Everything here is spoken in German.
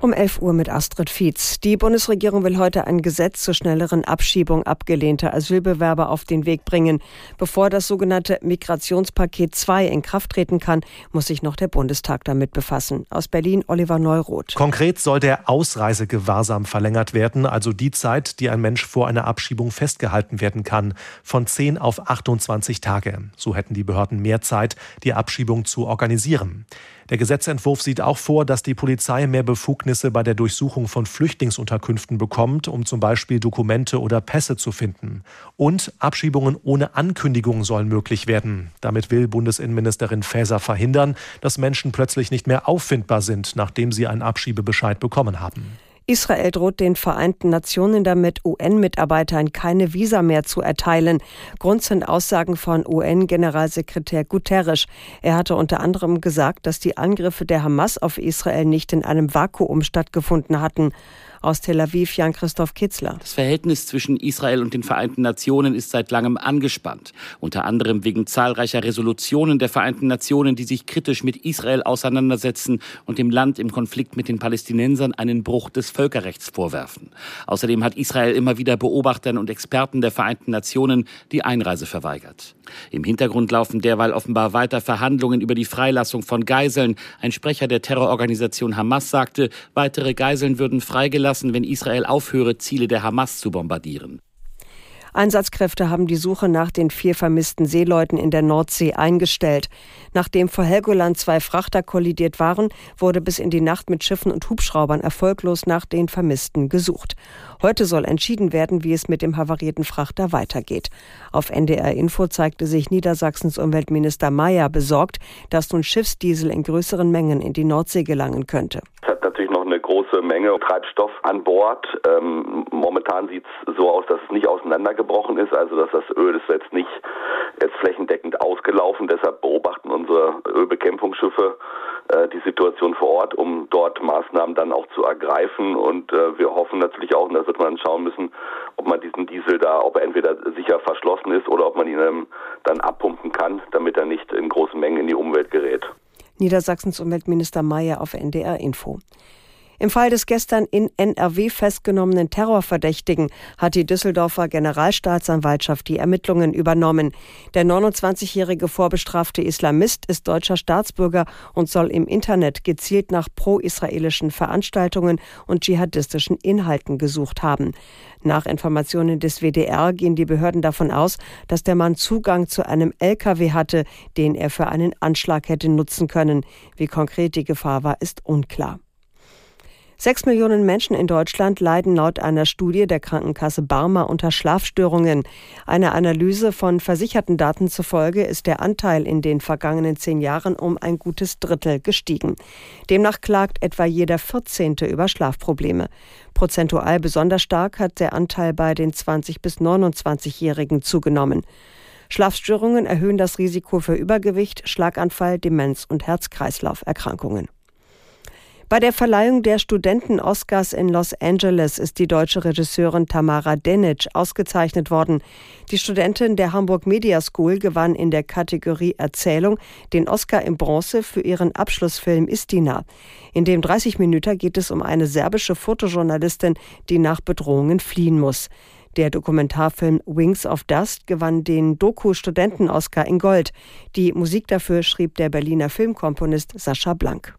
Um 11 Uhr mit Astrid Fietz. Die Bundesregierung will heute ein Gesetz zur schnelleren Abschiebung abgelehnter Asylbewerber auf den Weg bringen. Bevor das sogenannte Migrationspaket 2 in Kraft treten kann, muss sich noch der Bundestag damit befassen. Aus Berlin Oliver Neuroth. Konkret soll der Ausreisegewahrsam verlängert werden, also die Zeit, die ein Mensch vor einer Abschiebung festgehalten werden kann, von 10 auf 28 Tage. So hätten die Behörden mehr Zeit, die Abschiebung zu organisieren. Der Gesetzentwurf sieht auch vor, dass die Polizei mehr Befugnisse bei der Durchsuchung von Flüchtlingsunterkünften bekommt, um zum Beispiel Dokumente oder Pässe zu finden. Und Abschiebungen ohne Ankündigung sollen möglich werden. Damit will Bundesinnenministerin Faeser verhindern, dass Menschen plötzlich nicht mehr auffindbar sind, nachdem sie einen Abschiebebescheid bekommen haben. Israel droht den Vereinten Nationen damit, UN-Mitarbeitern keine Visa mehr zu erteilen. Grund sind Aussagen von UN-Generalsekretär Guterres. Er hatte unter anderem gesagt, dass die Angriffe der Hamas auf Israel nicht in einem Vakuum stattgefunden hatten. Aus Tel Aviv Jan-Christoph Kitzler. Das Verhältnis zwischen Israel und den Vereinten Nationen ist seit langem angespannt. Unter anderem wegen zahlreicher Resolutionen der Vereinten Nationen, die sich kritisch mit Israel auseinandersetzen und dem Land im Konflikt mit den Palästinensern einen Bruch des Völkerrechts vorwerfen. Außerdem hat Israel immer wieder Beobachtern und Experten der Vereinten Nationen die Einreise verweigert. Im Hintergrund laufen derweil offenbar weiter Verhandlungen über die Freilassung von Geiseln. Ein Sprecher der Terrororganisation Hamas sagte, weitere Geiseln würden freigelassen, wenn Israel aufhöre, Ziele der Hamas zu bombardieren. Einsatzkräfte haben die Suche nach den vier vermissten Seeleuten in der Nordsee eingestellt. Nachdem vor Helgoland zwei Frachter kollidiert waren, wurde bis in die Nacht mit Schiffen und Hubschraubern erfolglos nach den Vermissten gesucht. Heute soll entschieden werden, wie es mit dem havarierten Frachter weitergeht. Auf NDR Info zeigte sich Niedersachsens Umweltminister Mayer besorgt, dass nun Schiffsdiesel in größeren Mengen in die Nordsee gelangen könnte große Menge Treibstoff an Bord. Ähm, momentan sieht es so aus, dass es nicht auseinandergebrochen ist, also dass das Öl ist jetzt nicht jetzt flächendeckend ausgelaufen. Deshalb beobachten unsere Ölbekämpfungsschiffe äh, die Situation vor Ort, um dort Maßnahmen dann auch zu ergreifen. Und äh, wir hoffen natürlich auch, und da wird man schauen müssen, ob man diesen Diesel da, ob er entweder sicher verschlossen ist oder ob man ihn ähm, dann abpumpen kann, damit er nicht in großen Mengen in die Umwelt gerät. Niedersachsens Umweltminister Mayer auf NDR Info. Im Fall des gestern in NRW festgenommenen Terrorverdächtigen hat die Düsseldorfer Generalstaatsanwaltschaft die Ermittlungen übernommen. Der 29-jährige vorbestrafte Islamist ist deutscher Staatsbürger und soll im Internet gezielt nach pro-israelischen Veranstaltungen und dschihadistischen Inhalten gesucht haben. Nach Informationen des WDR gehen die Behörden davon aus, dass der Mann Zugang zu einem LKW hatte, den er für einen Anschlag hätte nutzen können. Wie konkret die Gefahr war, ist unklar. Sechs Millionen Menschen in Deutschland leiden laut einer Studie der Krankenkasse Barmer unter Schlafstörungen. Einer Analyse von versicherten Daten zufolge ist der Anteil in den vergangenen zehn Jahren um ein gutes Drittel gestiegen. Demnach klagt etwa jeder Vierzehnte über Schlafprobleme. Prozentual besonders stark hat der Anteil bei den 20- bis 29-Jährigen zugenommen. Schlafstörungen erhöhen das Risiko für Übergewicht, Schlaganfall, Demenz und Herz-Kreislauf-Erkrankungen. Bei der Verleihung der Studenten-Oscars in Los Angeles ist die deutsche Regisseurin Tamara Denic ausgezeichnet worden. Die Studentin der Hamburg Media School gewann in der Kategorie Erzählung den Oscar in Bronze für ihren Abschlussfilm Istina. In dem 30 Minuten geht es um eine serbische Fotojournalistin, die nach Bedrohungen fliehen muss. Der Dokumentarfilm Wings of Dust gewann den Doku-Studenten-Oscar in Gold. Die Musik dafür schrieb der Berliner Filmkomponist Sascha Blank.